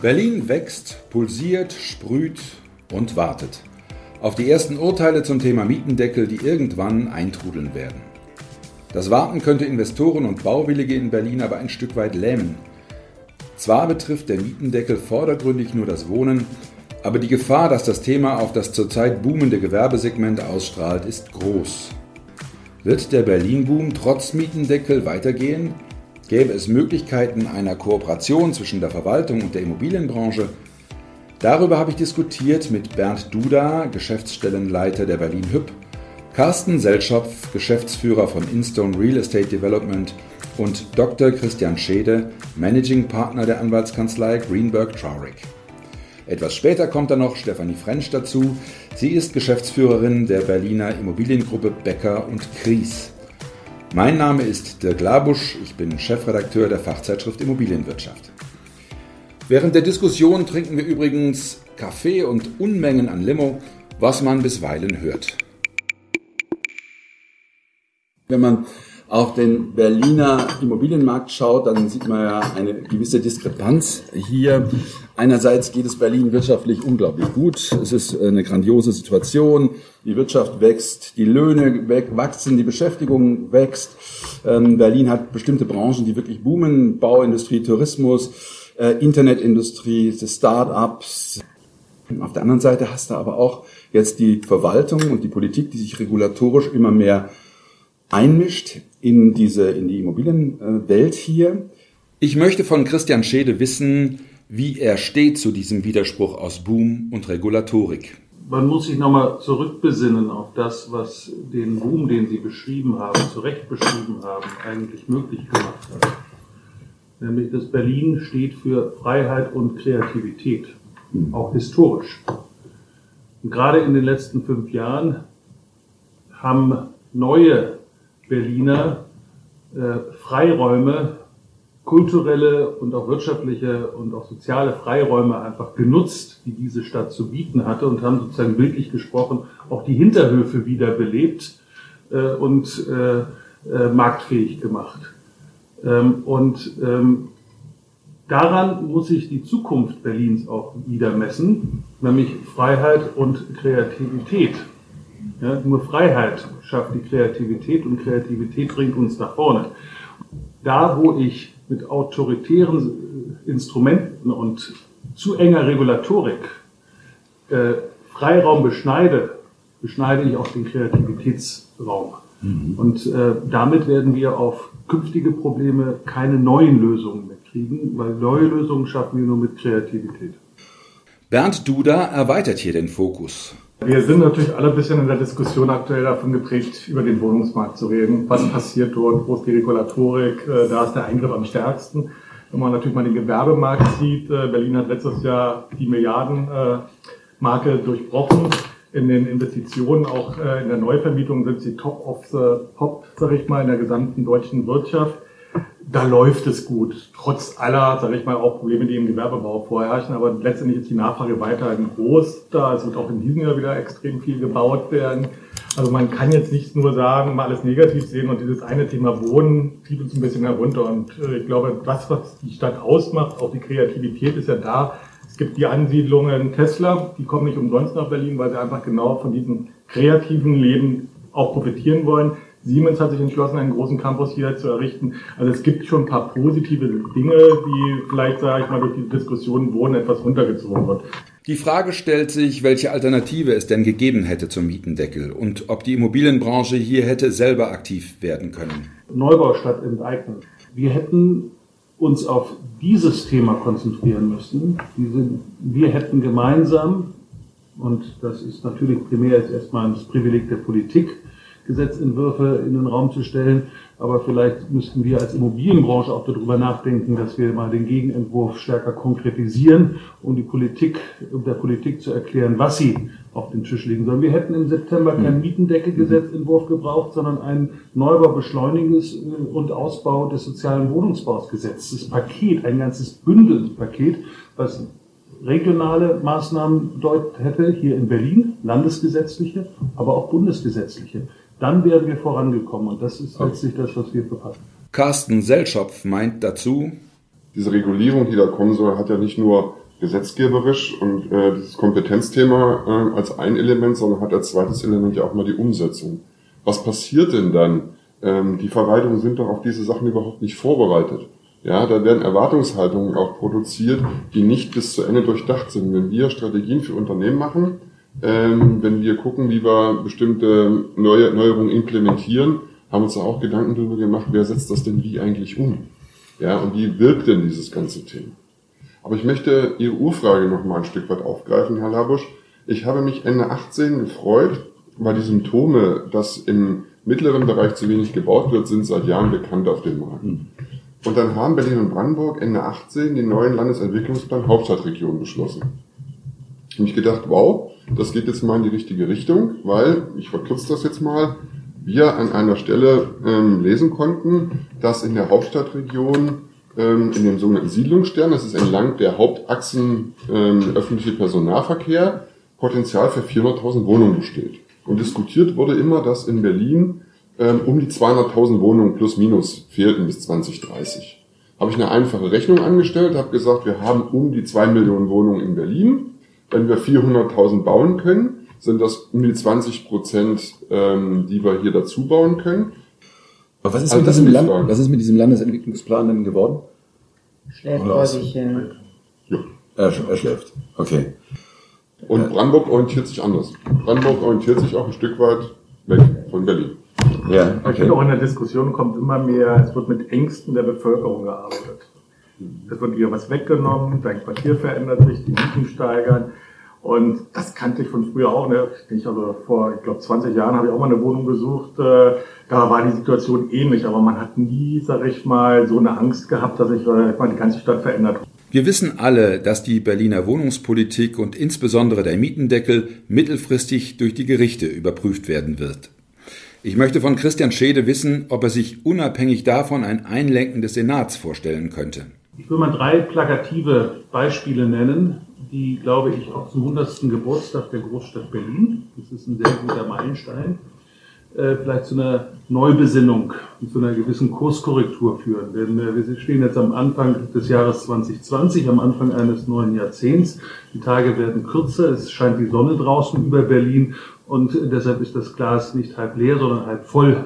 Berlin wächst, pulsiert, sprüht und wartet. Auf die ersten Urteile zum Thema Mietendeckel, die irgendwann eintrudeln werden. Das Warten könnte Investoren und Bauwillige in Berlin aber ein Stück weit lähmen. Zwar betrifft der Mietendeckel vordergründig nur das Wohnen, aber die Gefahr, dass das Thema auf das zurzeit boomende Gewerbesegment ausstrahlt, ist groß. Wird der Berlin-Boom trotz Mietendeckel weitergehen? Gäbe es Möglichkeiten einer Kooperation zwischen der Verwaltung und der Immobilienbranche? Darüber habe ich diskutiert mit Bernd Duda, Geschäftsstellenleiter der Berlin Hüb, Carsten Selschopf, Geschäftsführer von Instone Real Estate Development und Dr. Christian Schede, Managing Partner der Anwaltskanzlei Greenberg Traurig. Etwas später kommt dann noch Stefanie Frensch dazu. Sie ist Geschäftsführerin der Berliner Immobiliengruppe Becker und Kries. Mein Name ist Dirk Labusch, ich bin Chefredakteur der Fachzeitschrift Immobilienwirtschaft. Während der Diskussion trinken wir übrigens Kaffee und Unmengen an Limo, was man bisweilen hört. Wenn man auf den Berliner Immobilienmarkt schaut, dann sieht man ja eine gewisse Diskrepanz hier. Einerseits geht es Berlin wirtschaftlich unglaublich gut. Es ist eine grandiose Situation. Die Wirtschaft wächst, die Löhne wachsen, die Beschäftigung wächst. Ähm, Berlin hat bestimmte Branchen, die wirklich boomen. Bauindustrie, Tourismus, äh, Internetindustrie, Start-ups. Auf der anderen Seite hast du aber auch jetzt die Verwaltung und die Politik, die sich regulatorisch immer mehr einmischt in diese, in die Immobilienwelt hier. Ich möchte von Christian Schede wissen, wie er steht zu diesem Widerspruch aus Boom und Regulatorik. Man muss sich nochmal zurückbesinnen auf das, was den Boom, den Sie beschrieben haben, zu Recht beschrieben haben, eigentlich möglich gemacht hat. Nämlich, dass Berlin steht für Freiheit und Kreativität, auch historisch. Und gerade in den letzten fünf Jahren haben neue Berliner äh, Freiräume, kulturelle und auch wirtschaftliche und auch soziale Freiräume einfach genutzt, die diese Stadt zu bieten hatte und haben sozusagen bildlich gesprochen auch die Hinterhöfe wieder belebt äh, und äh, äh, marktfähig gemacht. Ähm, und ähm, daran muss sich die Zukunft Berlins auch wieder messen, nämlich Freiheit und Kreativität. Ja, nur Freiheit schafft die Kreativität und Kreativität bringt uns nach vorne. Da, wo ich mit autoritären Instrumenten und zu enger Regulatorik äh, Freiraum beschneide, beschneide ich auch den Kreativitätsraum. Mhm. Und äh, damit werden wir auf künftige Probleme keine neuen Lösungen mehr kriegen, weil neue Lösungen schaffen wir nur mit Kreativität. Bernd Duda erweitert hier den Fokus. Wir sind natürlich alle ein bisschen in der Diskussion aktuell davon geprägt, über den Wohnungsmarkt zu reden. Was passiert dort? Wo ist die Regulatorik? Äh, da ist der Eingriff am stärksten. Wenn man natürlich mal den Gewerbemarkt sieht, äh, Berlin hat letztes Jahr die Milliardenmarke durchbrochen. In den Investitionen, auch äh, in der Neuvermietung sind sie top of the pop, sag ich mal, in der gesamten deutschen Wirtschaft da läuft es gut. Trotz aller, sage ich mal, auch Probleme, die im Gewerbebau vorherrschen. Aber letztendlich ist die Nachfrage weiterhin groß. Da es wird auch in diesem Jahr wieder extrem viel gebaut werden. Also man kann jetzt nicht nur sagen, mal alles negativ sehen und dieses eine Thema Wohnen zieht uns ein bisschen herunter. Und äh, ich glaube, das, was die Stadt ausmacht, auch die Kreativität ist ja da. Es gibt die Ansiedlungen Tesla, die kommen nicht umsonst nach Berlin, weil sie einfach genau von diesem kreativen Leben auch profitieren wollen. Siemens hat sich entschlossen, einen großen Campus hier zu errichten. Also es gibt schon ein paar positive Dinge, die vielleicht, sage ich mal, durch die Diskussion Wohnen etwas runtergezogen wird. Die Frage stellt sich, welche Alternative es denn gegeben hätte zum Mietendeckel und ob die Immobilienbranche hier hätte selber aktiv werden können. Neubau statt enteignen. Wir hätten uns auf dieses Thema konzentrieren müssen. Wir hätten gemeinsam, und das ist natürlich primär jetzt erstmal das Privileg der Politik, Gesetzentwürfe in den Raum zu stellen. Aber vielleicht müssten wir als Immobilienbranche auch darüber nachdenken, dass wir mal den Gegenentwurf stärker konkretisieren, um die Politik, um der Politik zu erklären, was sie auf den Tisch legen sollen. Wir hätten im September keinen mhm. Mietendeckelgesetzentwurf gebraucht, sondern ein Neubau, Beschleunigendes äh, und Ausbau des sozialen Wohnungsbausgesetzes. Das Paket, ein ganzes Bündelpaket, was regionale Maßnahmen dort hätte, hier in Berlin, landesgesetzliche, aber auch bundesgesetzliche. Dann wären wir vorangekommen und das ist letztlich das, was wir verpassen. Carsten Selschopf meint dazu, diese Regulierung, die da kommen soll, hat ja nicht nur gesetzgeberisch und äh, dieses Kompetenzthema äh, als ein Element, sondern hat als zweites Element ja auch mal die Umsetzung. Was passiert denn dann? Ähm, die Verwaltungen sind doch auf diese Sachen überhaupt nicht vorbereitet. Ja, da werden Erwartungshaltungen auch produziert, die nicht bis zu Ende durchdacht sind. Wenn wir Strategien für Unternehmen machen, ähm, wenn wir gucken, wie wir bestimmte neue Neuerungen implementieren, haben uns da auch Gedanken darüber gemacht, wer setzt das denn wie eigentlich um? Ja, und wie wirkt denn dieses ganze Thema? Aber ich möchte Ihre Urfrage noch mal ein Stück weit aufgreifen, Herr Labusch. Ich habe mich Ende 18 gefreut, weil die Symptome, dass im mittleren Bereich zu wenig gebaut wird, sind seit Jahren bekannt auf dem Markt. Und dann haben Berlin und Brandenburg Ende 18 den neuen Landesentwicklungsplan Hauptstadtregion beschlossen. Ich habe mich gedacht, wow, das geht jetzt mal in die richtige Richtung, weil, ich verkürze das jetzt mal, wir an einer Stelle ähm, lesen konnten, dass in der Hauptstadtregion ähm, in dem sogenannten Siedlungsstern, das ist entlang der Hauptachsen ähm, öffentliche Personennahverkehr, Potenzial für 400.000 Wohnungen besteht. Und diskutiert wurde immer, dass in Berlin ähm, um die 200.000 Wohnungen plus minus fehlten bis 2030. Habe ich eine einfache Rechnung angestellt, habe gesagt, wir haben um die 2 Millionen Wohnungen in Berlin. Wenn wir 400.000 bauen können, sind das um die 20 Prozent, ähm, die wir hier dazu bauen können. Aber was ist, also mit diesem Land, was ist mit diesem Landesentwicklungsplan denn geworden? Schläft vor sich hin. Ja. Er, er schläft. Okay. Und Brandenburg orientiert sich anders. Brandenburg orientiert sich auch ein Stück weit weg von Berlin. Ja, okay. Ich finde auch in der Diskussion kommt immer mehr, es wird mit Ängsten der Bevölkerung gearbeitet. Es wird wieder was weggenommen, dein Quartier verändert sich, die Mieten steigern. Und das kannte ich von früher auch. Ne? Ich also vor, ich glaube, 20 Jahren habe ich auch mal eine Wohnung gesucht. Äh, da war die Situation ähnlich, aber man hat nie, sag ich mal, so eine Angst gehabt, dass sich äh, die ganze Stadt verändert. Wir wissen alle, dass die Berliner Wohnungspolitik und insbesondere der Mietendeckel mittelfristig durch die Gerichte überprüft werden wird. Ich möchte von Christian Schede wissen, ob er sich unabhängig davon ein Einlenken des Senats vorstellen könnte. Ich will mal drei plakative Beispiele nennen, die, glaube ich, auch zum 100. Geburtstag der Großstadt Berlin, das ist ein sehr guter Meilenstein, äh, vielleicht zu einer Neubesinnung, zu einer gewissen Kurskorrektur führen. Denn äh, wir stehen jetzt am Anfang des Jahres 2020, am Anfang eines neuen Jahrzehnts. Die Tage werden kürzer, es scheint die Sonne draußen über Berlin und deshalb ist das Glas nicht halb leer, sondern halb voll.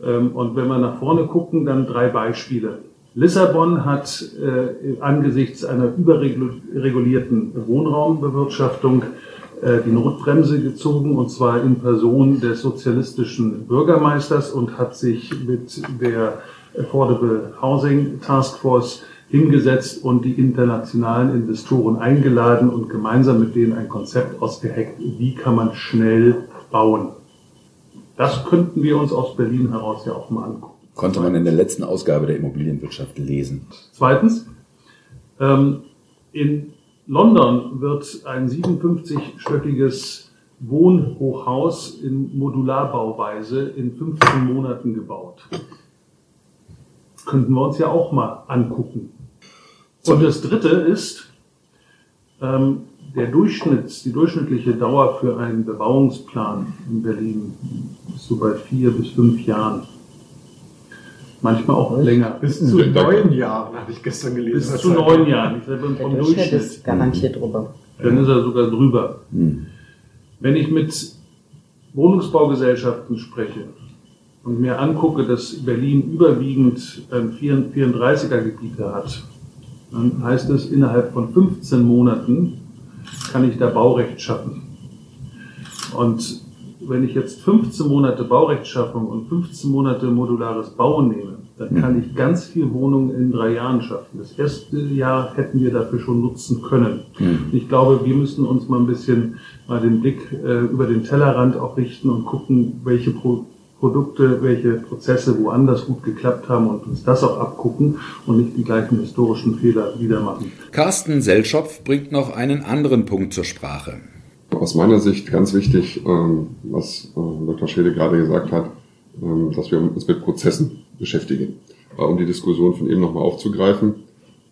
Ähm, und wenn wir nach vorne gucken, dann drei Beispiele. Lissabon hat äh, angesichts einer überregulierten Wohnraumbewirtschaftung äh, die Notbremse gezogen, und zwar in Person des sozialistischen Bürgermeisters und hat sich mit der Affordable Housing Task Force hingesetzt und die internationalen Investoren eingeladen und gemeinsam mit denen ein Konzept ausgeheckt, wie kann man schnell bauen. Das könnten wir uns aus Berlin heraus ja auch mal angucken konnte man in der letzten Ausgabe der Immobilienwirtschaft lesen. Zweitens, ähm, in London wird ein 57-stöckiges Wohnhochhaus in Modularbauweise in 15 Monaten gebaut. Könnten wir uns ja auch mal angucken. Und das Dritte ist, ähm, der Durchschnitts, die durchschnittliche Dauer für einen Bebauungsplan in Berlin ist so bei vier bis fünf Jahren. Manchmal auch länger. Bis zu neun Jahren, habe ich gestern gelesen. Bis zu neun Jahren. Der Durchschnitt, Durchschnitt ist garantiert drüber. Dann ist er sogar drüber. Hm. Wenn ich mit Wohnungsbaugesellschaften spreche und mir angucke, dass Berlin überwiegend 34er Gebiete hat, dann heißt es, innerhalb von 15 Monaten kann ich da Baurecht schaffen. Und wenn ich jetzt 15 Monate Baurechtschaffung und 15 Monate modulares Bauen nehme, dann kann hm. ich ganz viel Wohnungen in drei Jahren schaffen. Das erste Jahr hätten wir dafür schon nutzen können. Mhm. Ich glaube, wir müssen uns mal ein bisschen mal den Blick äh, über den Tellerrand auch richten und gucken, welche Pro Produkte, welche Prozesse woanders gut geklappt haben und uns das auch abgucken und nicht die gleichen historischen Fehler wieder machen. Carsten Selschopf bringt noch einen anderen Punkt zur Sprache. Aus meiner Sicht ganz wichtig, ähm, was äh, Dr. Schede gerade gesagt hat, ähm, dass wir uns mit Prozessen beschäftigen. Um die Diskussion von eben nochmal aufzugreifen,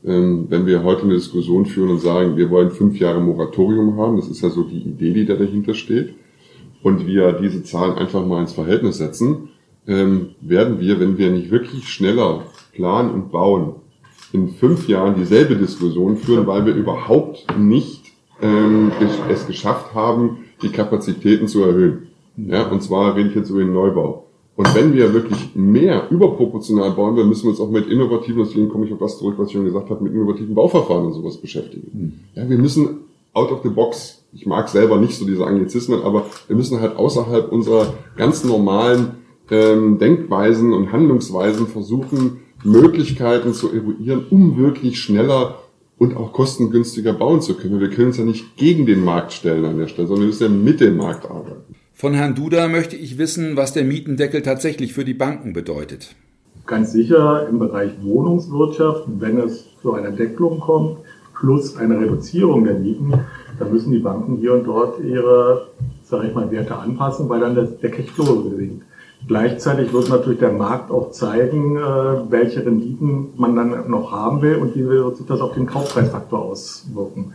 ähm, wenn wir heute eine Diskussion führen und sagen, wir wollen fünf Jahre Moratorium haben, das ist ja so die Idee, die da dahinter steht, und wir diese Zahlen einfach mal ins Verhältnis setzen, werden wir, wenn wir nicht wirklich schneller planen und bauen, in fünf Jahren dieselbe Diskussion führen, weil wir überhaupt nicht ähm, es geschafft haben, die Kapazitäten zu erhöhen. Ja, und zwar rede ich jetzt über den Neubau. Und wenn wir wirklich mehr überproportional bauen wollen, müssen wir uns auch mit innovativen, deswegen komme ich auf das zurück, was ich schon gesagt habe, mit innovativen Bauverfahren und sowas beschäftigen. Hm. Ja, wir müssen out of the box, ich mag selber nicht so diese Anglizismen, aber wir müssen halt außerhalb unserer ganz normalen ähm, Denkweisen und Handlungsweisen versuchen, Möglichkeiten zu eruieren, um wirklich schneller und auch kostengünstiger bauen zu können. Wir können uns ja nicht gegen den Markt stellen an der Stelle, sondern wir müssen ja mit dem Markt arbeiten. Von Herrn Duda möchte ich wissen, was der Mietendeckel tatsächlich für die Banken bedeutet. Ganz sicher im Bereich Wohnungswirtschaft, wenn es zu einer Deckelung kommt, plus eine Reduzierung der Mieten, dann müssen die Banken hier und dort ihre, sage ich mal, Werte anpassen, weil dann der Cashflow sinkt. Gleichzeitig wird natürlich der Markt auch zeigen, äh, welche Renditen man dann noch haben will und wie wird sich das auf den Kaufpreisfaktor auswirken.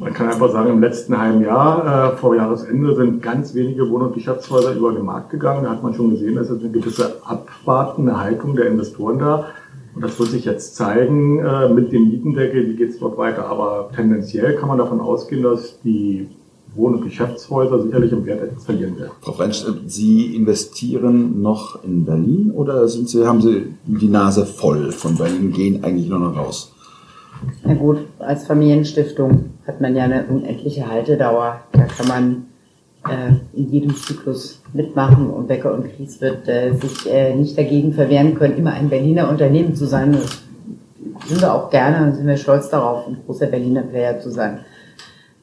Man kann einfach sagen, im letzten halben Jahr, äh, vor Jahresende, sind ganz wenige Wohn- und Geschäftshäuser über den Markt gegangen. Da hat man schon gesehen, es ist eine gewisse abwartende Haltung der Investoren da. Und das wird sich jetzt zeigen äh, mit dem Mietendeckel, wie geht es dort weiter. Aber tendenziell kann man davon ausgehen, dass die Wohn- und Geschäftshäuser sicherlich im Wert verlieren werden. Frau French, Sie investieren noch in Berlin oder sind Sie, haben Sie die Nase voll von Berlin, gehen eigentlich nur noch raus? Na gut, als Familienstiftung hat man ja eine unendliche Haltedauer. Da kann man äh, in jedem Zyklus mitmachen und Becker und Kries wird äh, sich äh, nicht dagegen verwehren können, immer ein Berliner Unternehmen zu sein. Das sind wir auch gerne und sind wir stolz darauf, ein großer Berliner Player zu sein.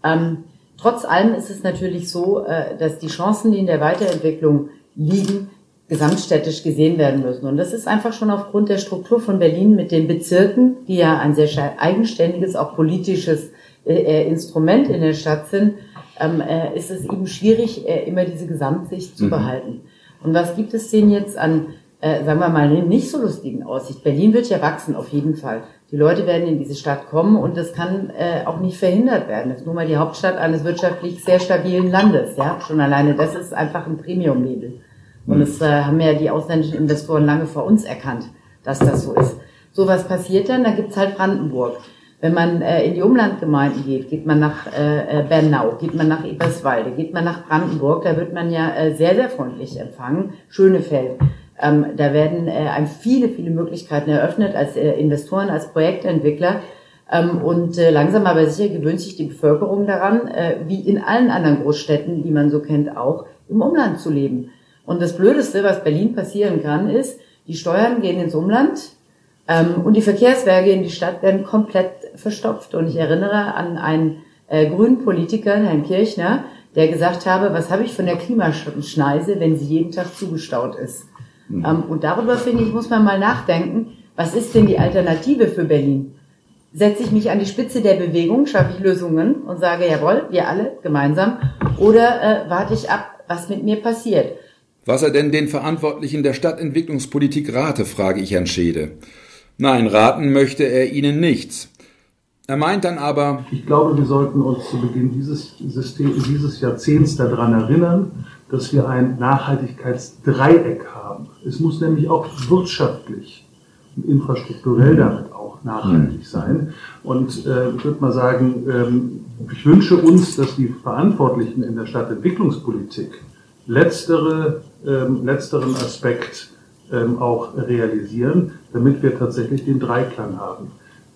Ähm, Trotz allem ist es natürlich so, äh, dass die Chancen, die in der Weiterentwicklung liegen, gesamtstädtisch gesehen werden müssen. Und das ist einfach schon aufgrund der Struktur von Berlin mit den Bezirken, die ja ein sehr eigenständiges, auch politisches äh, äh, Instrument in der Stadt sind, ähm, ist es eben schwierig, immer diese Gesamtsicht zu mhm. behalten. Und was gibt es denn jetzt an, sagen wir mal, nicht so lustigen Aussicht? Berlin wird ja wachsen, auf jeden Fall. Die Leute werden in diese Stadt kommen und das kann äh, auch nicht verhindert werden. Das ist nun mal die Hauptstadt eines wirtschaftlich sehr stabilen Landes. Ja, schon alleine das ist einfach ein Premium-Label. Und mhm. es äh, haben ja die ausländischen Investoren lange vor uns erkannt, dass das so ist. So was passiert dann, da gibt's halt Brandenburg. Wenn man äh, in die Umlandgemeinden geht, geht man nach äh, äh, Bernau, geht man nach Eberswalde, geht man nach Brandenburg, da wird man ja äh, sehr, sehr freundlich empfangen. Schönefeld. Ähm, da werden äh, einem viele, viele Möglichkeiten eröffnet als äh, Investoren, als Projektentwickler. Ähm, und äh, langsam aber sicher gewöhnt sich die Bevölkerung daran, äh, wie in allen anderen Großstädten, die man so kennt, auch im Umland zu leben. Und das Blödeste, was Berlin passieren kann, ist, die Steuern gehen ins Umland ähm, und die Verkehrswerke in die Stadt werden komplett verstopft. Und ich erinnere an einen äh, grünen Politiker, Herrn Kirchner, der gesagt habe, was habe ich von der Klimaschneise, wenn sie jeden Tag zugestaut ist. Mhm. Ähm, und darüber, finde ich, muss man mal nachdenken, was ist denn die Alternative für Berlin? Setze ich mich an die Spitze der Bewegung, schaffe ich Lösungen und sage, jawohl, wir alle gemeinsam, oder äh, warte ich ab, was mit mir passiert? Was er denn den Verantwortlichen der Stadtentwicklungspolitik rate, frage ich Herrn Schede. Nein, raten möchte er ihnen nichts. Er meint dann aber, ich glaube, wir sollten uns zu Beginn dieses, System, dieses Jahrzehnts daran erinnern, dass wir ein Nachhaltigkeitsdreieck haben. Es muss nämlich auch wirtschaftlich und infrastrukturell damit auch nachhaltig hm. sein. Und äh, ich würde mal sagen, ähm, ich wünsche uns, dass die Verantwortlichen in der Stadtentwicklungspolitik letztere, ähm, letzteren Aspekt ähm, auch realisieren, damit wir tatsächlich den Dreiklang haben.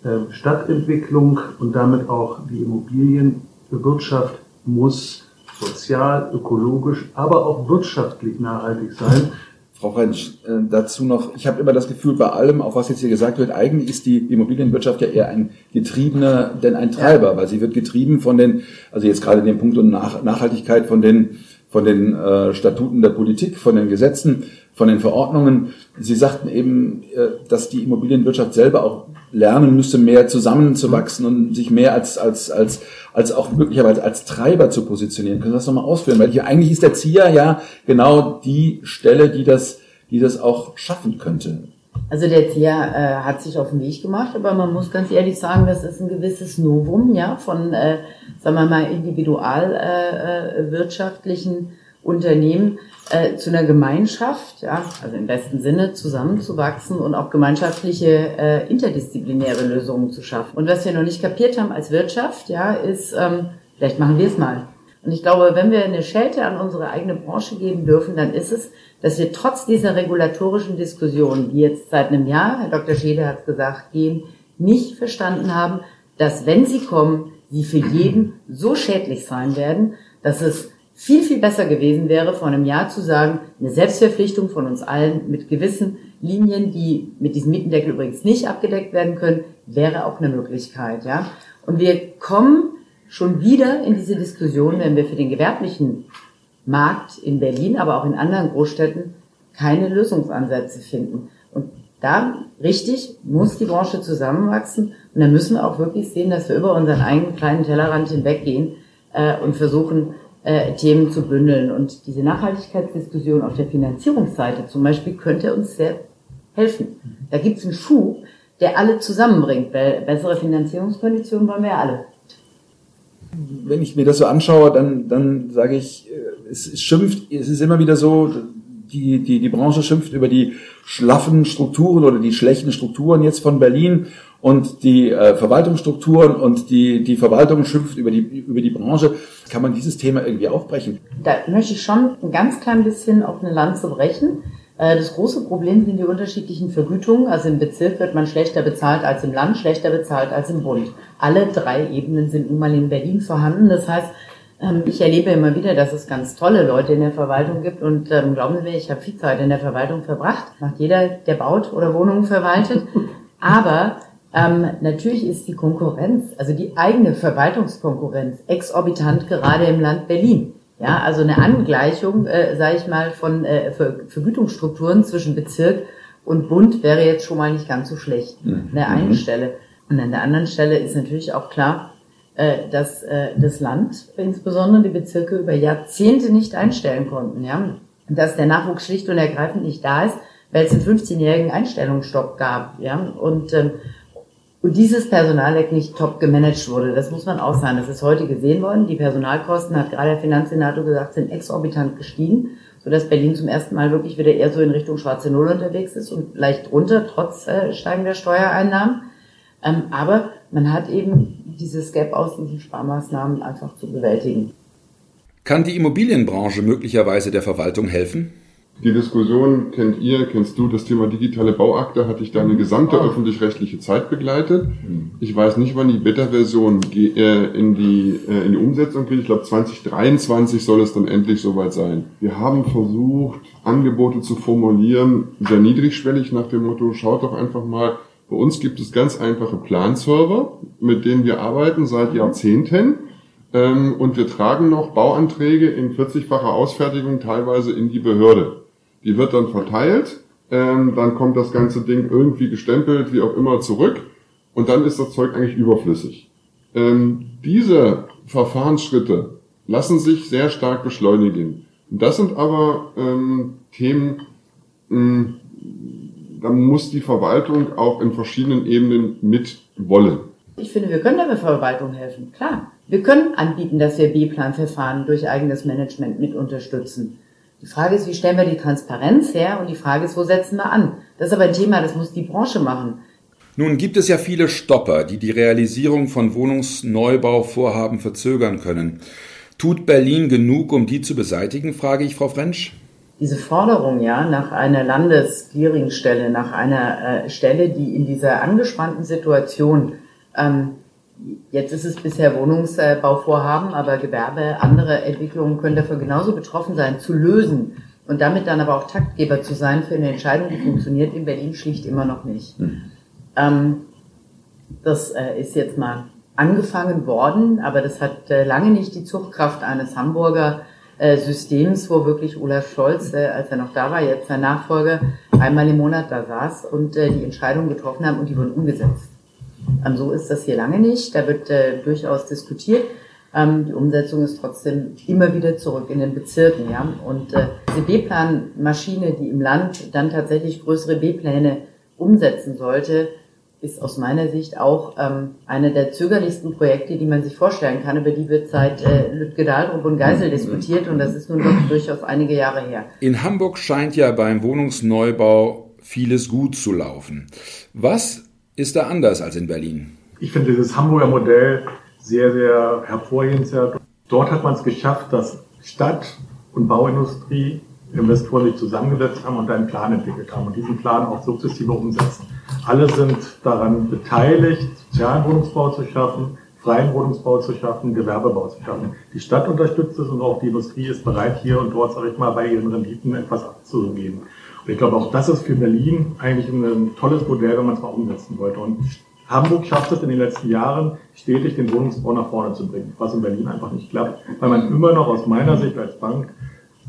Ähm, Stadtentwicklung und damit auch die Immobilienwirtschaft muss sozial, ökologisch, aber auch wirtschaftlich nachhaltig sein. Frau French, äh, dazu noch, ich habe immer das Gefühl, bei allem, auch was jetzt hier gesagt wird, eigentlich ist die Immobilienwirtschaft ja eher ein Getriebener denn ein Treiber, weil sie wird getrieben von den, also jetzt gerade in dem Punkt und Nach Nachhaltigkeit von den von den äh, Statuten der Politik, von den Gesetzen, von den Verordnungen. Sie sagten eben, äh, dass die Immobilienwirtschaft selber auch lernen müsste, mehr zusammenzuwachsen und sich mehr als, als, als, als auch möglicherweise als Treiber zu positionieren. Können Sie das nochmal ausführen? Weil hier eigentlich ist der ZIA ja genau die Stelle, die das, die das auch schaffen könnte. Also der TIA äh, hat sich auf den Weg gemacht, aber man muss ganz ehrlich sagen, das ist ein gewisses Novum, ja, von, äh, sagen wir mal, individualwirtschaftlichen äh, äh Unternehmen äh, zu einer Gemeinschaft, ja, also im besten Sinne zusammenzuwachsen und auch gemeinschaftliche äh, interdisziplinäre Lösungen zu schaffen. Und was wir noch nicht kapiert haben als Wirtschaft, ja, ist, ähm, vielleicht machen wir es mal. Und ich glaube, wenn wir eine Schelte an unsere eigene Branche geben dürfen, dann ist es, dass wir trotz dieser regulatorischen Diskussion, die jetzt seit einem Jahr, Herr Dr. Schede hat gesagt, gehen, nicht verstanden haben, dass wenn sie kommen, sie für jeden so schädlich sein werden, dass es viel, viel besser gewesen wäre, vor einem Jahr zu sagen, eine Selbstverpflichtung von uns allen mit gewissen Linien, die mit diesem Mietendeckel übrigens nicht abgedeckt werden können, wäre auch eine Möglichkeit, ja. Und wir kommen schon wieder in diese Diskussion, wenn wir für den gewerblichen Markt in Berlin, aber auch in anderen Großstädten keine Lösungsansätze finden. Und da richtig muss die Branche zusammenwachsen und da müssen wir auch wirklich sehen, dass wir über unseren eigenen kleinen Tellerrand hinweggehen äh, und versuchen, äh, Themen zu bündeln. Und diese Nachhaltigkeitsdiskussion auf der Finanzierungsseite zum Beispiel könnte uns sehr helfen. Da gibt es einen Schub, der alle zusammenbringt, weil bessere Finanzierungskonditionen wollen wir ja alle. Wenn ich mir das so anschaue, dann, dann sage ich, äh, es, es schimpft, es ist immer wieder so, die, die, die Branche schimpft über die schlaffen Strukturen oder die schlechten Strukturen jetzt von Berlin und die äh, Verwaltungsstrukturen und die, die Verwaltung schimpft über die, über die Branche. Kann man dieses Thema irgendwie aufbrechen? Da möchte ich schon ein ganz klein bisschen auf eine Lanze brechen. Äh, das große Problem sind die unterschiedlichen Vergütungen. Also im Bezirk wird man schlechter bezahlt als im Land, schlechter bezahlt als im Bund. Alle drei Ebenen sind nun mal in Berlin vorhanden. Das heißt, ähm, ich erlebe immer wieder, dass es ganz tolle Leute in der Verwaltung gibt und ähm, glauben Sie mir, ich habe viel Zeit in der Verwaltung verbracht. Macht jeder, der baut oder Wohnungen verwaltet. Aber ähm, natürlich ist die Konkurrenz, also die eigene Verwaltungskonkurrenz, exorbitant gerade im Land Berlin. Ja, also eine Angleichung, äh, sage ich mal, von äh, Ver Vergütungsstrukturen zwischen Bezirk und Bund wäre jetzt schon mal nicht ganz so schlecht. Mhm. An der einen mhm. Stelle. Und an der anderen Stelle ist natürlich auch klar, äh, dass äh, das Land, insbesondere die Bezirke, über Jahrzehnte nicht einstellen konnten. Ja? Dass der Nachwuchs schlicht und ergreifend nicht da ist, weil es einen 15-jährigen Einstellungsstopp gab. Ja? Und ähm, und dieses Personalleck nicht top gemanagt wurde. Das muss man auch sagen. Das ist heute gesehen worden. Die Personalkosten, hat gerade der Finanzsenator gesagt, sind exorbitant gestiegen, sodass Berlin zum ersten Mal wirklich wieder eher so in Richtung schwarze Null unterwegs ist und leicht runter, trotz äh, steigender Steuereinnahmen. Ähm, aber man hat eben dieses Gap aus diesen Sparmaßnahmen einfach zu bewältigen. Kann die Immobilienbranche möglicherweise der Verwaltung helfen? Die Diskussion kennt ihr, kennst du, das Thema digitale Bauakte hatte ich da eine gesamte öffentlich-rechtliche Zeit begleitet. Mhm. Ich weiß nicht, wann die Beta-Version äh, in die, äh, in die Umsetzung geht. Ich glaube, 2023 soll es dann endlich soweit sein. Wir haben versucht, Angebote zu formulieren, sehr niedrigschwellig nach dem Motto, schaut doch einfach mal, bei uns gibt es ganz einfache Planserver, mit denen wir arbeiten seit mhm. Jahrzehnten. Ähm, und wir tragen noch Bauanträge in 40-facher Ausfertigung teilweise in die Behörde. Die wird dann verteilt, ähm, dann kommt das ganze Ding irgendwie gestempelt, wie auch immer, zurück und dann ist das Zeug eigentlich überflüssig. Ähm, diese Verfahrensschritte lassen sich sehr stark beschleunigen. Das sind aber ähm, Themen, mh, da muss die Verwaltung auch in verschiedenen Ebenen mit wollen. Ich finde, wir können der Verwaltung helfen, klar. Wir können anbieten, dass wir B-Plan-Verfahren durch eigenes Management mit unterstützen. Die Frage ist, wie stellen wir die Transparenz her? Und die Frage ist, wo setzen wir an? Das ist aber ein Thema, das muss die Branche machen. Nun gibt es ja viele Stopper, die die Realisierung von Wohnungsneubauvorhaben verzögern können. Tut Berlin genug, um die zu beseitigen, frage ich Frau Frensch. Diese Forderung ja nach einer Landesclearingstelle, nach einer äh, Stelle, die in dieser angespannten Situation ähm, Jetzt ist es bisher Wohnungsbauvorhaben, aber Gewerbe, andere Entwicklungen können dafür genauso betroffen sein, zu lösen und damit dann aber auch Taktgeber zu sein für eine Entscheidung, die funktioniert in Berlin schlicht immer noch nicht. Mhm. Ähm, das äh, ist jetzt mal angefangen worden, aber das hat äh, lange nicht die Zuchtkraft eines Hamburger äh, Systems, wo wirklich Olaf Scholz, äh, als er noch da war, jetzt sein Nachfolger, einmal im Monat da saß und äh, die Entscheidungen getroffen haben und die wurden umgesetzt. Ähm, so ist das hier lange nicht. Da wird äh, durchaus diskutiert. Ähm, die Umsetzung ist trotzdem immer wieder zurück in den Bezirken. Ja? Und äh, diese B-Plan-Maschine, die im Land dann tatsächlich größere B-Pläne umsetzen sollte, ist aus meiner Sicht auch ähm, eine der zögerlichsten Projekte, die man sich vorstellen kann. Über die wird seit äh, Lütke Dahlrup und Geisel diskutiert und das ist nun doch durchaus einige Jahre her. In Hamburg scheint ja beim Wohnungsneubau vieles gut zu laufen. Was ist da anders als in Berlin? Ich finde dieses Hamburger Modell sehr, sehr hervorhebenswert. Dort hat man es geschafft, dass Stadt und Bauindustrie Investoren sich zusammengesetzt haben und einen Plan entwickelt haben und diesen Plan auch sukzessive umsetzen. Alle sind daran beteiligt, sozialen Wohnungsbau zu schaffen, freien Wohnungsbau zu schaffen, Gewerbebau zu schaffen. Die Stadt unterstützt es und auch die Industrie ist bereit, hier und dort, sage ich mal, bei ihren Renditen etwas abzugeben. Ich glaube, auch das ist für Berlin eigentlich ein tolles Modell, wenn man es mal umsetzen wollte. Und Hamburg schafft es in den letzten Jahren, stetig den Wohnungsbau nach vorne zu bringen, was in Berlin einfach nicht klappt, weil man immer noch aus meiner Sicht als Bank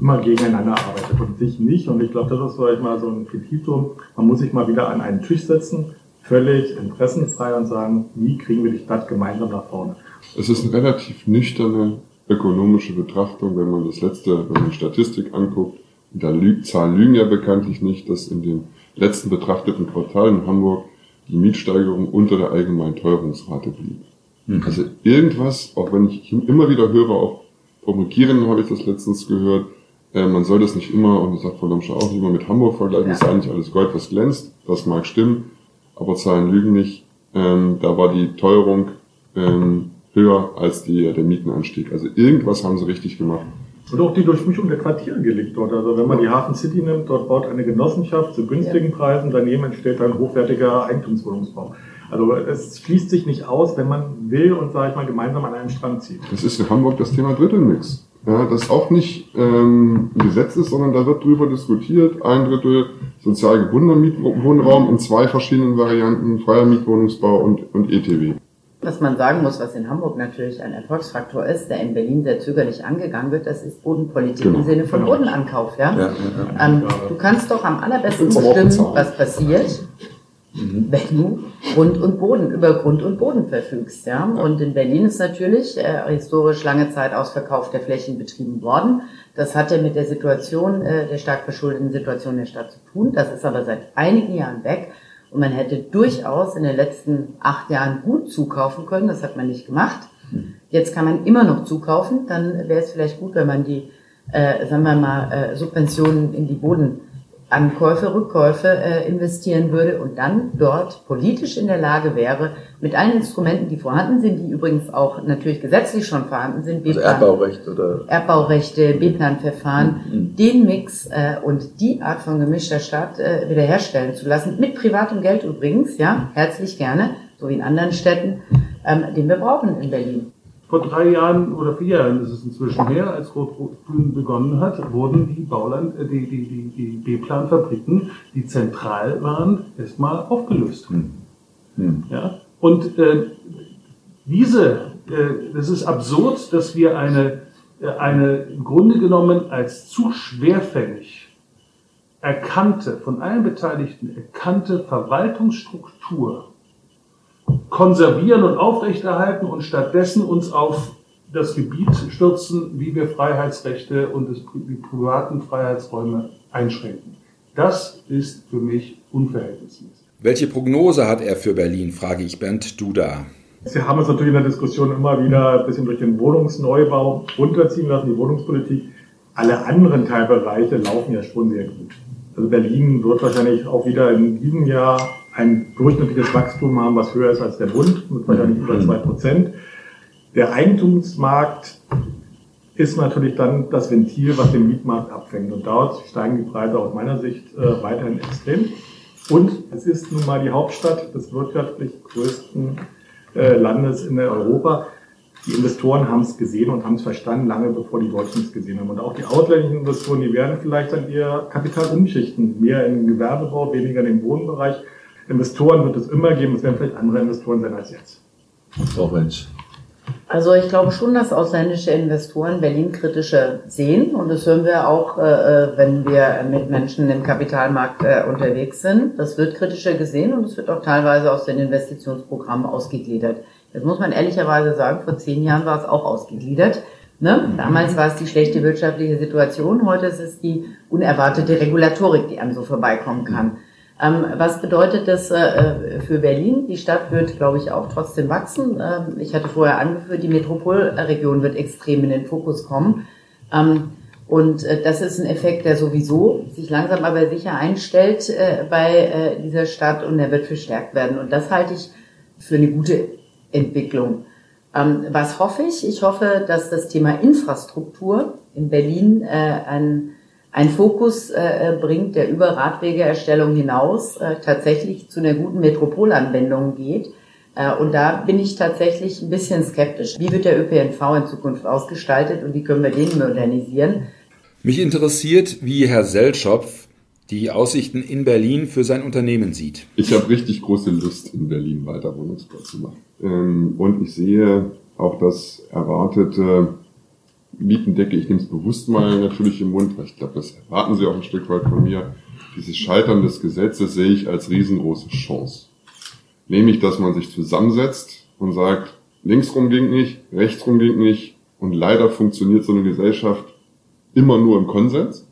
immer gegeneinander arbeitet und sich nicht. Und ich glaube, das ist vielleicht mal so ein Petitum. Man muss sich mal wieder an einen Tisch setzen, völlig interessenfrei und sagen, wie kriegen wir die Stadt gemeinsam nach vorne. Es ist eine relativ nüchterne ökonomische Betrachtung, wenn man das letzte, wenn man die Statistik anguckt. Da lügt, Zahlen lügen ja bekanntlich nicht, dass in dem letzten betrachteten Quartal in Hamburg die Mietsteigerung unter der allgemeinen Teuerungsrate blieb. Mhm. Also irgendwas, auch wenn ich immer wieder höre, auch vom habe ich das letztens gehört, äh, man soll das nicht immer, und das sagt Frau Lomscher auch, nicht immer mit Hamburg vergleichen, ja. das ist eigentlich alles Gold, was glänzt, das mag stimmen, aber Zahlen lügen nicht. Ähm, da war die Teuerung ähm, höher als die, der Mietenanstieg. Also irgendwas haben sie richtig gemacht. Und auch die Durchmischung der Quartiere gelingt dort. Also wenn man die Hafen City nimmt, dort baut eine Genossenschaft zu günstigen ja. Preisen, daneben entsteht ein hochwertiger Eigentumswohnungsbau. Also es schließt sich nicht aus, wenn man will und, sage ich mal, gemeinsam an einem Strand zieht. Das ist in Hamburg das Thema Drittelmix ja, das auch nicht ähm, ein Gesetz ist, sondern da wird drüber diskutiert. Ein Drittel sozial gebundener Mietwohnraum in zwei verschiedenen Varianten, freier Mietwohnungsbau und, und ETW. Was man sagen muss, was in Hamburg natürlich ein Erfolgsfaktor ist, der in Berlin sehr zögerlich angegangen wird, das ist Bodenpolitik genau. im Sinne von genau. Bodenankauf. Ja? ja, ja, ja. Ähm, du kannst doch am allerbesten bestimmen, was passiert, mhm. wenn du Grund und Boden, über Grund und Boden verfügst. Ja? Und in Berlin ist natürlich äh, historisch lange Zeit Ausverkauf der Flächen betrieben worden. Das hatte mit der Situation, äh, der stark verschuldeten Situation der Stadt zu tun. Das ist aber seit einigen Jahren weg. Und man hätte durchaus in den letzten acht Jahren gut zukaufen können. Das hat man nicht gemacht. Jetzt kann man immer noch zukaufen. Dann wäre es vielleicht gut, wenn man die, äh, sagen wir mal, äh, Subventionen in die Boden Ankäufe, Rückkäufe äh, investieren würde und dann dort politisch in der Lage wäre, mit allen Instrumenten, die vorhanden sind, die übrigens auch natürlich gesetzlich schon vorhanden sind, also Erbbaurecht oder Erbbaurechte, B-Plan-Verfahren, mhm. den Mix äh, und die Art von gemischter Stadt äh, wiederherstellen zu lassen, mit privatem Geld übrigens, ja, herzlich gerne, so wie in anderen Städten, ähm, den wir brauchen in Berlin vor drei Jahren oder vier Jahren ist es inzwischen her, als Rot-Grün begonnen hat, wurden die Bauland, äh, die, die, die, die B-Plan-Fabriken, die zentral waren, erstmal aufgelöst. Hm. Hm. Ja? Und äh, diese, äh, das ist absurd, dass wir eine, äh, eine im Grunde genommen als zu schwerfällig erkannte, von allen Beteiligten erkannte Verwaltungsstruktur konservieren und aufrechterhalten und stattdessen uns auf das Gebiet stürzen, wie wir Freiheitsrechte und die privaten Freiheitsräume einschränken. Das ist für mich unverhältnismäßig. Welche Prognose hat er für Berlin, frage ich Bernd Duda. Sie haben uns natürlich in der Diskussion immer wieder ein bisschen durch den Wohnungsneubau runterziehen lassen, die Wohnungspolitik. Alle anderen Teilbereiche laufen ja schon sehr gut. Also Berlin wird wahrscheinlich auch wieder in diesem Jahr ein durchschnittliches Wachstum haben, was höher ist als der Bund, mit wahrscheinlich über zwei Prozent. Der Eigentumsmarkt ist natürlich dann das Ventil, was den Mietmarkt abfängt. Und dort steigen die Preise aus meiner Sicht äh, weiterhin extrem. Und es ist nun mal die Hauptstadt des wirtschaftlich größten äh, Landes in Europa. Die Investoren haben es gesehen und haben es verstanden, lange bevor die Deutschen es gesehen haben. Und auch die ausländischen Investoren, die werden vielleicht dann ihr Kapital umschichten. Mehr in den Gewerbebau, weniger in den Wohnbereich. Investoren wird es immer geben, es werden vielleicht andere Investoren sein als jetzt. Frau Mensch. Also ich glaube schon, dass ausländische Investoren Berlin kritischer sehen und das hören wir auch, äh, wenn wir mit Menschen im Kapitalmarkt äh, unterwegs sind. Das wird kritischer gesehen und es wird auch teilweise aus den Investitionsprogrammen ausgegliedert. Das muss man ehrlicherweise sagen, vor zehn Jahren war es auch ausgegliedert. Ne? Damals war es die schlechte wirtschaftliche Situation, heute ist es die unerwartete Regulatorik, die einem so vorbeikommen kann. Ähm, was bedeutet das äh, für Berlin? Die Stadt wird, glaube ich, auch trotzdem wachsen. Ähm, ich hatte vorher angeführt, die Metropolregion wird extrem in den Fokus kommen. Ähm, und äh, das ist ein Effekt, der sowieso sich langsam aber sicher einstellt äh, bei äh, dieser Stadt und der wird verstärkt werden. Und das halte ich für eine gute Entwicklung. Was hoffe ich? Ich hoffe, dass das Thema Infrastruktur in Berlin äh, ein einen Fokus äh, bringt, der über Radwegeerstellung hinaus äh, tatsächlich zu einer guten Metropolanwendung geht. Äh, und da bin ich tatsächlich ein bisschen skeptisch. Wie wird der ÖPNV in Zukunft ausgestaltet und wie können wir den modernisieren? Mich interessiert, wie Herr Selschopf die Aussichten in Berlin für sein Unternehmen sieht. Ich habe richtig große Lust, in Berlin weiter Wohnungsbau zu machen. Ähm, und ich sehe auch das erwartete Mietendecke, ich nehme es bewusst mal natürlich im Mund, weil ich glaube, das erwarten Sie auch ein Stück weit von mir. Dieses Scheitern des Gesetzes sehe ich als riesengroße Chance. Nämlich, dass man sich zusammensetzt und sagt, linksrum ging nicht, rechtsrum ging nicht und leider funktioniert so eine Gesellschaft immer nur im Konsens.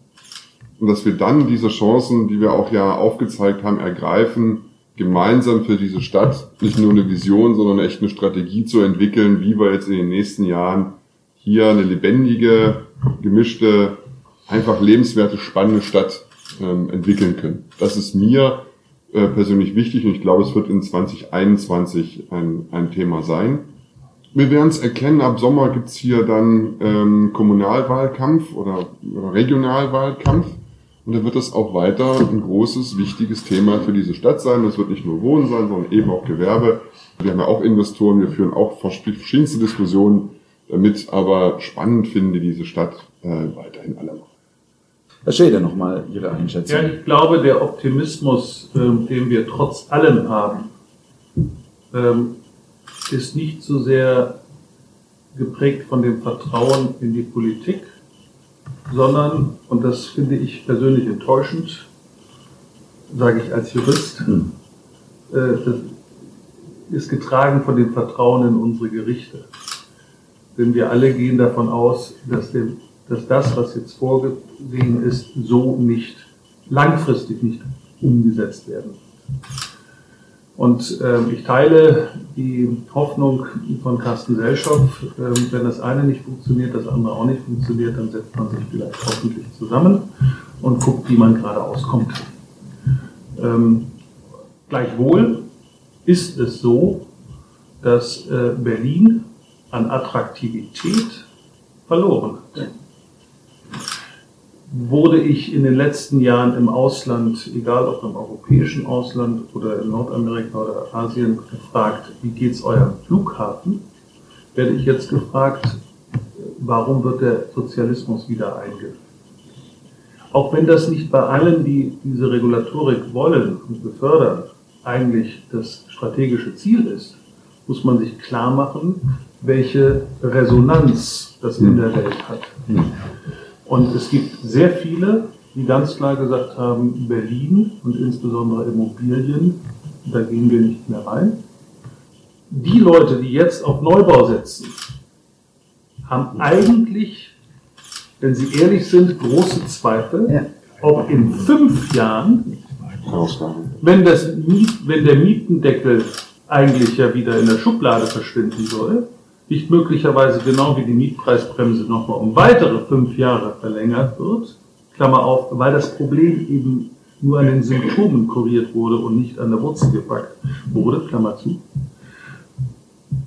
Und dass wir dann diese Chancen, die wir auch ja aufgezeigt haben, ergreifen, gemeinsam für diese Stadt nicht nur eine Vision, sondern echt eine Strategie zu entwickeln, wie wir jetzt in den nächsten Jahren hier eine lebendige, gemischte, einfach lebenswerte, spannende Stadt ähm, entwickeln können. Das ist mir äh, persönlich wichtig und ich glaube, es wird in 2021 ein, ein Thema sein. Wir werden es erkennen, ab Sommer gibt's hier dann ähm, Kommunalwahlkampf oder, oder Regionalwahlkampf. Und da wird das auch weiter ein großes, wichtiges Thema für diese Stadt sein. Das wird nicht nur Wohnen sein, sondern eben auch Gewerbe. Wir haben ja auch Investoren, wir führen auch verschiedenste Diskussionen damit aber spannend finde diese Stadt äh, weiterhin alle noch. Herr Schäder, nochmal Ihre Einschätzung. Ja, ich glaube, der Optimismus, ähm, den wir trotz allem haben, ähm, ist nicht so sehr geprägt von dem Vertrauen in die Politik, sondern, und das finde ich persönlich enttäuschend, sage ich als Jurist, hm. äh, das ist getragen von dem Vertrauen in unsere Gerichte. Denn wir alle gehen davon aus, dass, dem, dass das, was jetzt vorgesehen ist, so nicht langfristig nicht umgesetzt werden Und ähm, ich teile die Hoffnung von Carsten Selschopf, ähm, wenn das eine nicht funktioniert, das andere auch nicht funktioniert, dann setzt man sich vielleicht hoffentlich zusammen und guckt, wie man gerade auskommt. Ähm, gleichwohl ist es so, dass äh, Berlin an Attraktivität verloren hat. Wurde ich in den letzten Jahren im Ausland, egal ob im europäischen Ausland oder in Nordamerika oder Asien, gefragt, wie geht's eurem Flughafen, werde ich jetzt gefragt, warum wird der Sozialismus wieder eingeführt? Auch wenn das nicht bei allen, die diese Regulatorik wollen und befördern, eigentlich das strategische Ziel ist, muss man sich klar machen, welche Resonanz das in der Welt hat. Und es gibt sehr viele, die ganz klar gesagt haben, Berlin und insbesondere Immobilien, da gehen wir nicht mehr rein. Die Leute, die jetzt auf Neubau setzen, haben eigentlich, wenn sie ehrlich sind, große Zweifel, ja. ob in fünf Jahren, wenn, das wenn der Mietendeckel eigentlich ja wieder in der Schublade verschwinden soll, nicht möglicherweise genau wie die Mietpreisbremse nochmal um weitere fünf Jahre verlängert wird, Klammer auf, weil das Problem eben nur an den Symptomen kuriert wurde und nicht an der Wurzel gepackt wurde, Klammer zu.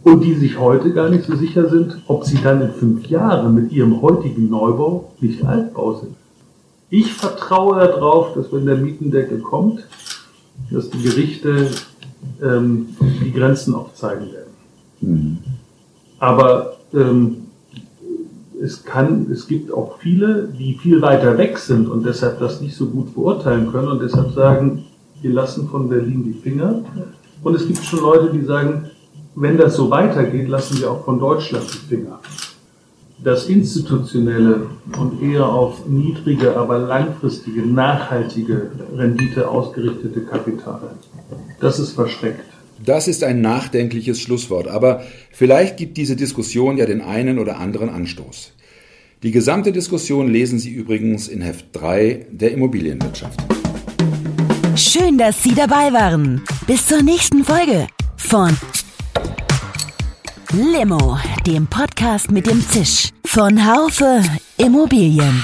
Und die sich heute gar nicht so sicher sind, ob sie dann in fünf Jahren mit ihrem heutigen Neubau nicht Altbau sind. Ich vertraue darauf, dass wenn der Mietendeckel kommt, dass die Gerichte ähm, die Grenzen aufzeigen werden. Mhm. Aber ähm, es kann, es gibt auch viele, die viel weiter weg sind und deshalb das nicht so gut beurteilen können und deshalb sagen, wir lassen von Berlin die Finger. Und es gibt schon Leute, die sagen, wenn das so weitergeht, lassen wir auch von Deutschland die Finger. Das institutionelle und eher auf niedrige, aber langfristige, nachhaltige Rendite ausgerichtete Kapital, das ist verschreckt. Das ist ein nachdenkliches Schlusswort, aber vielleicht gibt diese Diskussion ja den einen oder anderen Anstoß. Die gesamte Diskussion lesen Sie übrigens in Heft 3 der Immobilienwirtschaft. Schön, dass Sie dabei waren. Bis zur nächsten Folge von Limo, dem Podcast mit dem Zisch von Haufe Immobilien.